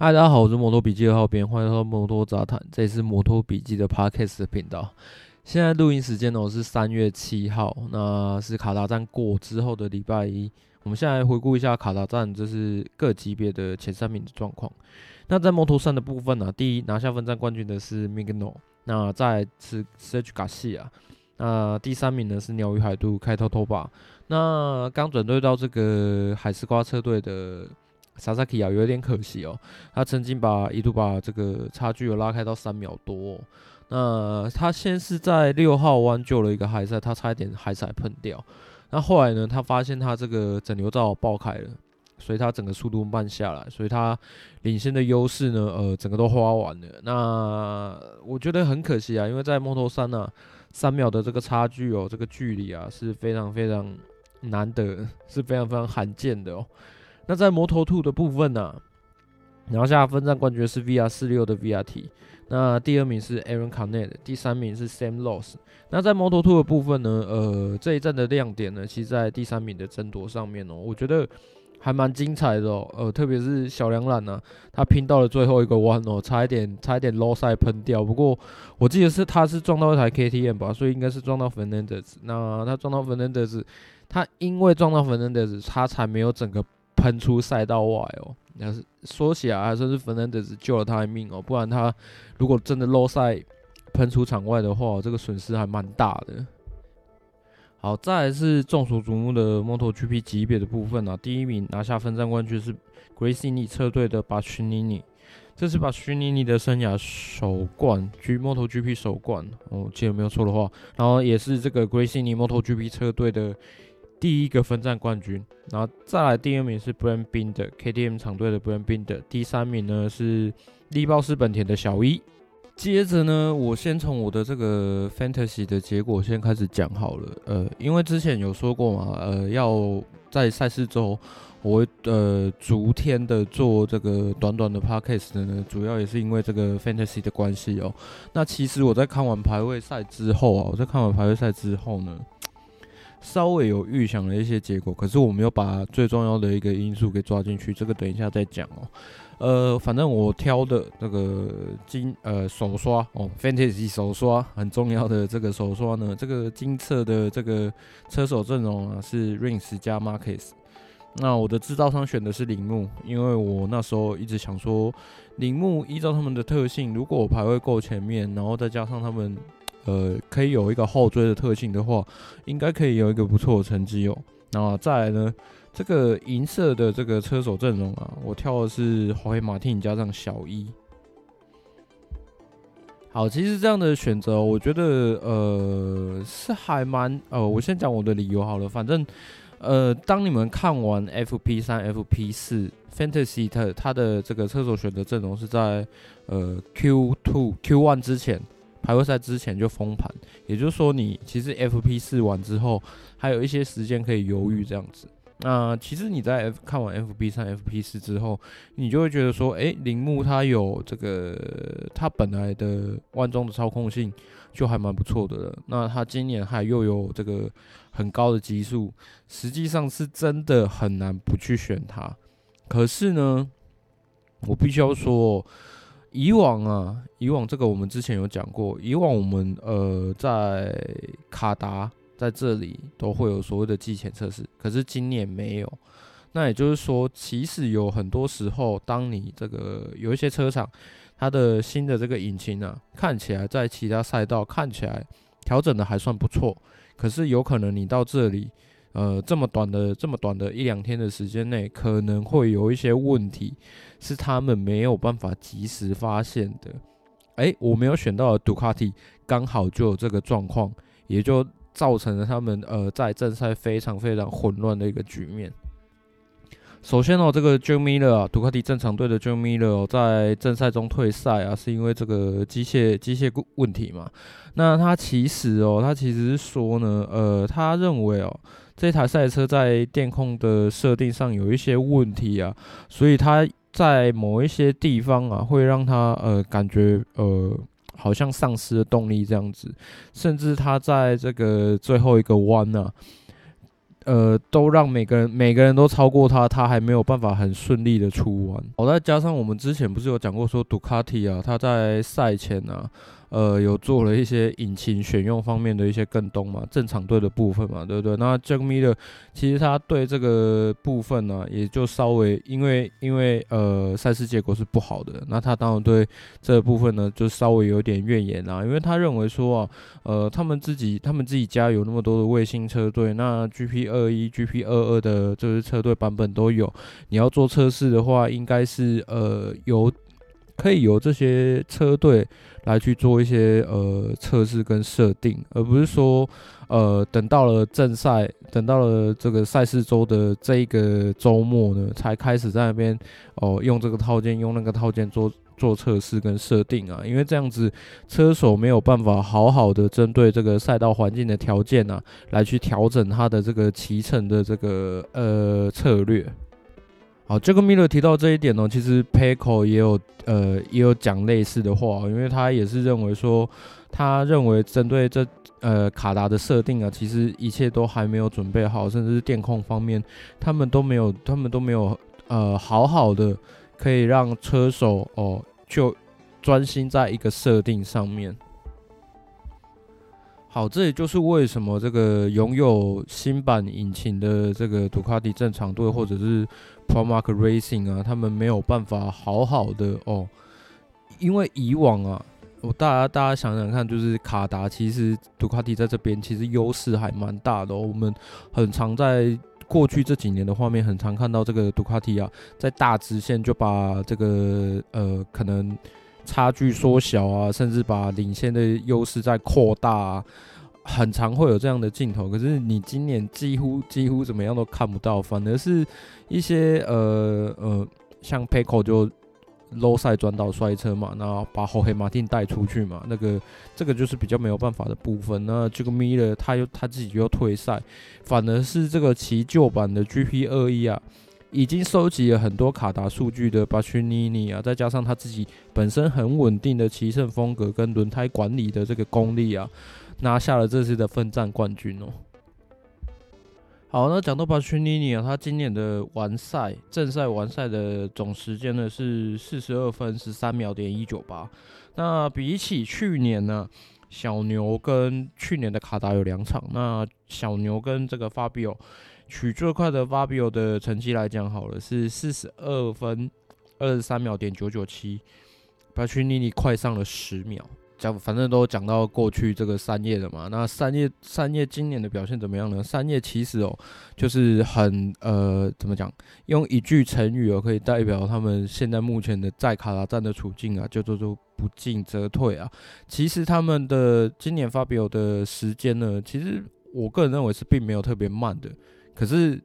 嗨，大家好，我是摩托笔记的浩编，欢迎来到摩托杂谈，这里是摩托笔记的 Podcast 频道。现在录音时间呢是三月七号，那是卡达站过之后的礼拜一。我们现在回顾一下卡达站，就是各级别的前三名的状况。那在摩托三的部分呢、第一拿下分站冠军的是 Migno，那再是 H Garcia，那第三名呢是鸟语海渡开头拖把。那刚转队到这个海丝瓜车队的。萨萨基啊，有点可惜哦。他曾经把一度把这个差距有拉开到三秒多。那他先是在六号弯救了一个海塞，他差一点海塞喷掉。那后来呢，他发现他这个整流罩爆开了，所以他整个速度慢下来，所以他领先的优势呢，呃，整个都花完了。那我觉得很可惜啊，因为在摩托三呢，三秒的这个差距哦，这个距离啊是非常非常难得，是非常非常罕见的哦。那在摩托兔的部分呢、啊，拿下分站冠军是 VR 四六的 VRT，那第二名是 Aaron Cane，第三名是 Sam Loss。那在摩托兔的部分呢，呃，这一站的亮点呢，其实在第三名的争夺上面哦，我觉得还蛮精彩的哦，呃，特别是小梁缆呢，他拼到了最后一个弯哦，差一点差一点 low side 喷掉，不过我记得是他是撞到一台 KTM 吧，所以应该是撞到 Fernandez。那他撞到 Fernandez，他因为撞到 Fernandez，他才没有整个。喷出赛道外哦，要是说起来还算是 Fernandez 救了他的命哦，不然他如果真的漏赛喷出场外的话，这个损失还蛮大的。好，再来是众所瞩目的 MotoGP 级别的部分啊，第一名拿下分站冠军是 Gresini 车队的 Bastianini，这是 Bastianini 的生涯首冠，G MotoGP 首冠，我记得没有错的话，然后也是这个 Gresini MotoGP 车队的。第一个分站冠军，然后再来第二名是 Brad Bin 的 KTM 厂队的 Brad Binder，第三名呢是力豹氏本田的小一。接着呢，我先从我的这个 Fantasy 的结果先开始讲好了。呃，因为之前有说过嘛，呃，要在赛事中我呃逐天的做这个短短的 Podcast 的呢，主要也是因为这个 Fantasy 的关系哦。那其实我在看完排位赛之后啊，我在看完排位赛之后呢。稍微有预想了一些结果，可是我没有把最重要的一个因素给抓进去，这个等一下再讲哦。呃，反正我挑的这个金呃手刷哦，Fantasy 手刷很重要的这个手刷呢，这个金策的这个车手阵容啊是 Rins 加 Marcus。那我的制造商选的是铃木，因为我那时候一直想说，铃木依照他们的特性，如果我排位够前面，然后再加上他们。呃，可以有一个后追的特性的话，应该可以有一个不错的成绩哦。那再来呢，这个银色的这个车手阵容啊，我挑的是华为马汀加上小一。好，其实这样的选择，我觉得呃是还蛮呃，我先讲我的理由好了。反正呃，当你们看完 FP 三、FP 四 Fantasy 它它的这个车手选择阵容是在呃 Q two Q one 之前。排位赛之前就封盘，也就是说，你其实 FP 四完之后，还有一些时间可以犹豫这样子。那其实你在 F 看完 FP 三、FP 四之后，你就会觉得说，诶，铃木它有这个，它本来的万中的操控性就还蛮不错的了。那它今年还又有这个很高的基数，实际上是真的很难不去选它。可是呢，我必须要说。以往啊，以往这个我们之前有讲过，以往我们呃在卡达在这里都会有所谓的季前测试，可是今年没有。那也就是说，其实有很多时候，当你这个有一些车厂，它的新的这个引擎呢，看起来在其他赛道看起来调整的还算不错，可是有可能你到这里。呃，这么短的这么短的一两天的时间内，可能会有一些问题，是他们没有办法及时发现的。诶，我没有选到的杜卡迪，刚好就有这个状况，也就造成了他们呃在正赛非常非常混乱的一个局面。首先哦，这个 Joan Mir 啊，杜卡迪正常队的 Joan Mir 哦，在正赛中退赛啊，是因为这个机械机械问题嘛？那他其实哦，他其实是说呢，呃，他认为哦。这台赛车在电控的设定上有一些问题啊，所以它在某一些地方啊，会让它呃感觉呃好像丧失了动力这样子，甚至它在这个最后一个弯呢，呃，都让每个人每个人都超过他，他还没有办法很顺利的出弯。好，再加上我们之前不是有讲过说，杜卡迪啊，他在赛前啊。呃，有做了一些引擎选用方面的一些更动嘛，正常队的部分嘛，对不对？那 Jack Miller 其实他对这个部分呢、也就稍微因为因为呃赛事结果是不好的，那他当然对这部分呢就稍微有点怨言啦，因为他认为说啊，呃，他们自己他们自己家有那么多的卫星车队，那 GP 二一、GP 二二的这些车队版本都有，你要做测试的话，应该是呃有可以由这些车队。来去做一些呃测试跟设定，而不是说呃等到了正赛，等到了这个赛事周的这一个周末呢，才开始在那边哦、用这个套件，用那个套件做做测试跟设定啊，因为这样子车手没有办法好好的针对这个赛道环境的条件啊，来去调整他的这个骑乘的这个呃策略。好，这个 Miller 提到这一点呢，其实 PECO 也有呃也有讲类似的话，因为他也是认为说，他认为针对这呃卡达的设定啊，其实一切都还没有准备好，甚至是电控方面，他们都没有，他们都没有呃好好的可以让车手哦就专心在一个设定上面。好，这也就是为什么这个拥有新版引擎的这个杜卡迪正常队或者是 Pramac Racing 啊，他们没有办法好好的哦，因为以往啊，我大家大家想想看，就是卡达其实杜卡迪在这边其实优势还蛮大的哦。我们很常在过去这几年的画面，很常看到这个杜卡迪啊，在大直线就把这个呃可能。差距缩小啊，甚至把领先的优势再扩大啊，很常会有这样的镜头。可是你今年几乎几乎怎么样都看不到，反而是一些呃呃，像 p e c o 就 low 赛转到摔车嘛，然后把后黑马丁带出去嘛，那个这个就是比较没有办法的部分。那这个 Miller 他又他自己又退赛，反而是这个骑旧版的 GP 二一啊。已经收集了很多卡达数据的巴屈尼尼啊，再加上他自己本身很稳定的骑乘风格跟轮胎管理的这个功力啊，拿下了这次的分站冠军哦。好，那讲到巴屈尼尼啊，他今年的完赛正赛完赛的总时间呢是四十二分十三秒点一九八。那比起去年呢，小牛跟去年的卡达有两场，那小牛跟这个法比欧。取最快的 Fabio 的成绩来讲，好了，是四十二分二十三秒点九九七，巴屈尼尼快上了十秒。讲反正都讲到过去这个三叶了嘛，那三叶三叶今年的表现怎么样呢？三叶其实哦，就是很呃，怎么讲？用一句成语哦，可以代表他们现在目前的在卡达站的处境啊，叫做做不进则退啊。其实他们的今年发表的时间呢，其实我个人认为是并没有特别慢的。可是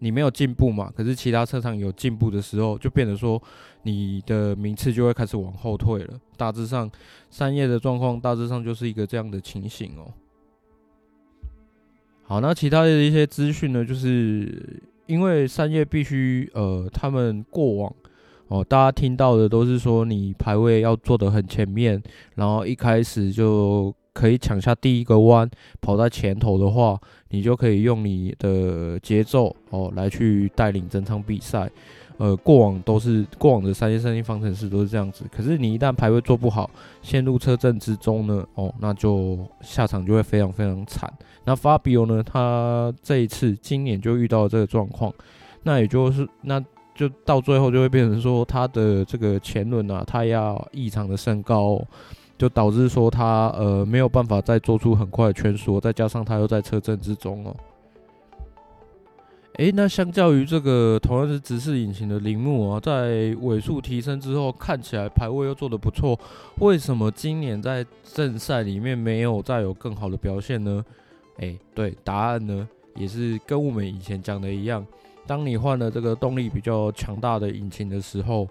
你没有进步嘛？可是其他车厂有进步的时候，就变得说你的名次就会开始往后退了。大致上，三叶的状况大致上就是一个这样的情形哦。好，那其他的一些资讯呢，就是因为三叶必须呃，他们过往哦，大家听到的都是说你排位要做得很前面，然后一开始就。可以抢下第一个弯，跑在前头的话，你就可以用你的节奏哦来去带领整场比赛。呃，过往都是过往的三叶胜利方程式都是这样子。可是你一旦排位做不好，陷入车阵之中呢，哦，那就下场就会非常非常惨。那 Fabio 呢，他这一次今年就遇到了这个状况，那也就是那就到最后就会变成说他的这个前轮啊，他要异常的升高。就导致说他呃没有办法再做出很快的圈速，再加上他又在车阵之中哦。诶，那相较于这个同样是直式引擎的铃木啊，在尾速提升之后，看起来排位又做得不错，为什么今年在正赛里面没有再有更好的表现呢？诶，对，答案呢也是跟我们以前讲的一样，当你换了这个动力比较强大的引擎的时候。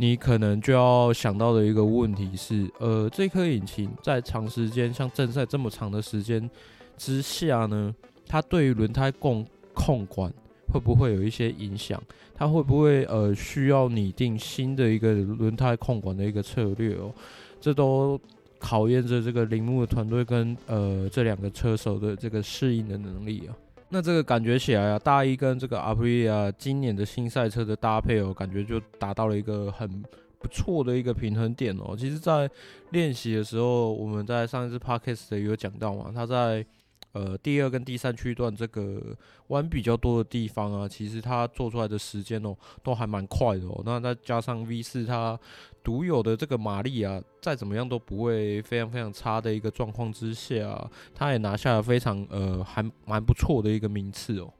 你可能就要想到的一个问题是，呃，这颗引擎在长时间像正赛这么长的时间之下呢，它对于轮胎控控管会不会有一些影响？它会不会呃需要拟定新的一个轮胎控管的一个策略哦？这都考验着这个铃木的团队跟呃这两个车手的这个适应的能力啊。那这个感觉起来啊，大一跟这个 apria 今年的新赛车的搭配哦，感觉就达到了一个很不错的一个平衡点哦。其实，在练习的时候，我们在上一次 Podcast 有讲到嘛，他在。呃，第二跟第三区段这个弯比较多的地方啊，其实它做出来的时间哦，都还蛮快的哦。那再加上 V 四它独有的这个马力啊，再怎么样都不会非常非常差的一个状况之下，它也拿下了非常呃还蛮不错的一个名次哦。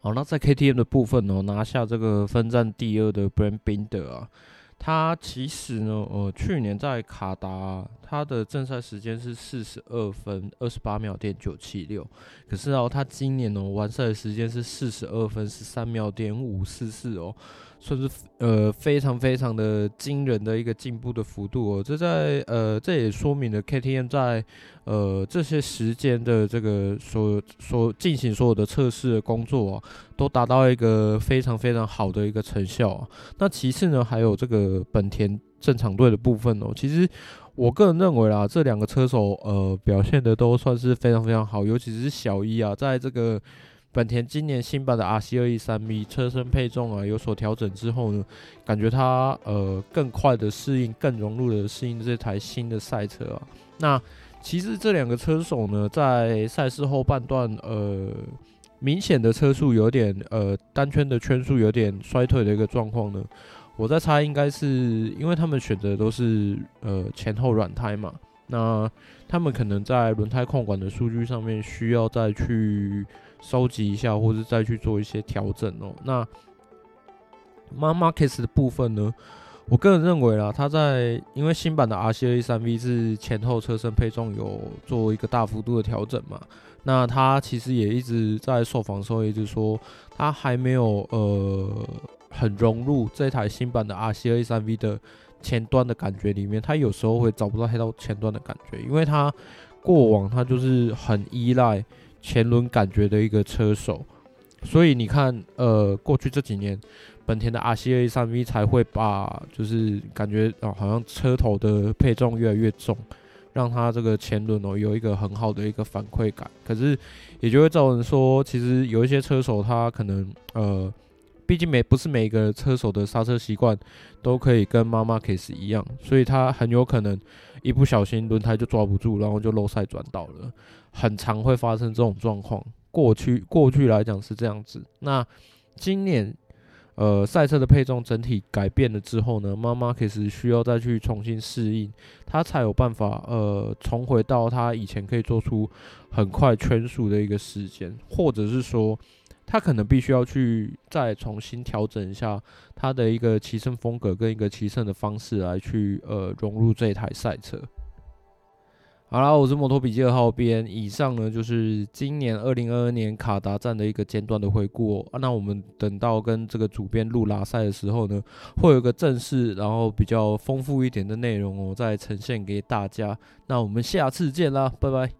好，那在 KTM 的部分哦，拿下这个分站第二的 Brad Binder 啊。他其实呢，呃，去年在卡达，他的正赛时间是四十二分二十八秒点九七六，可是哦，他今年呢完赛的时间是四十二分十三秒点五四四哦。算是呃非常非常的惊人的一个进步的幅度哦，这在呃这也说明了 KTM 在呃这些时间的这个所所进行所有的测试的工作啊，都达到一个非常非常好的一个成效啊。那其次呢，还有这个本田正常队的部分哦，其实我个人认为啦，这两个车手呃表现的都算是非常非常好，尤其是小一啊，在这个。本田今年新版的 RC213V 车身配重啊有所调整之后呢，感觉它呃更快的适应，更融入的适应这台新的赛车啊。那其实这两个车手呢，在赛事后半段呃明显的车速有点呃单圈的圈速有点衰退的一个状况呢，我在猜应该是因为他们选择都是呃前后软胎嘛，那他们可能在轮胎控管的数据上面需要再去。收集一下，或者再去做一些调整哦。那 m a m a r k e t 的部分呢？我个人认为啦，它在因为新版的 RC213V 是前后车身配重有做一个大幅度的调整嘛。那它其实也一直在受访的时候一直说，它还没有呃很融入这台新版的 RC213V 的前端的感觉里面。它有时候会找不到黑到前端的感觉，因为它过往它就是很依赖。前轮感觉的一个车手，所以你看，呃，过去这几年，本田的 RCA 三 V 才会把就是感觉哦，好像车头的配重越来越重，让它这个前轮哦有一个很好的一个反馈感。可是也就会造成说，其实有一些车手他可能呃，毕竟每不是每个车手的刹车习惯都可以跟 Marc Marquez 一样，所以他很有可能一不小心轮胎就抓不住，然后就漏赛转倒了。很常会发生这种状况，过去过去来讲是这样子。那今年，呃，赛车的配重整体改变了之后呢，妈妈其实需要再去重新适应，他才有办法呃重回到他以前可以做出很快圈速的一个时间，或者是说，他可能必须要去再重新调整一下他的一个骑乘风格跟一个骑乘的方式来去呃融入这台赛车。好啦，我是摩托笔记二号编。以上呢就是今年二零二二年卡达站的一个简短的回顾。那我们等到跟这个主编录拉赛的时候呢，会有一个正式，然后比较丰富一点的内容哦，再呈现给大家。那我们下次见啦，拜拜。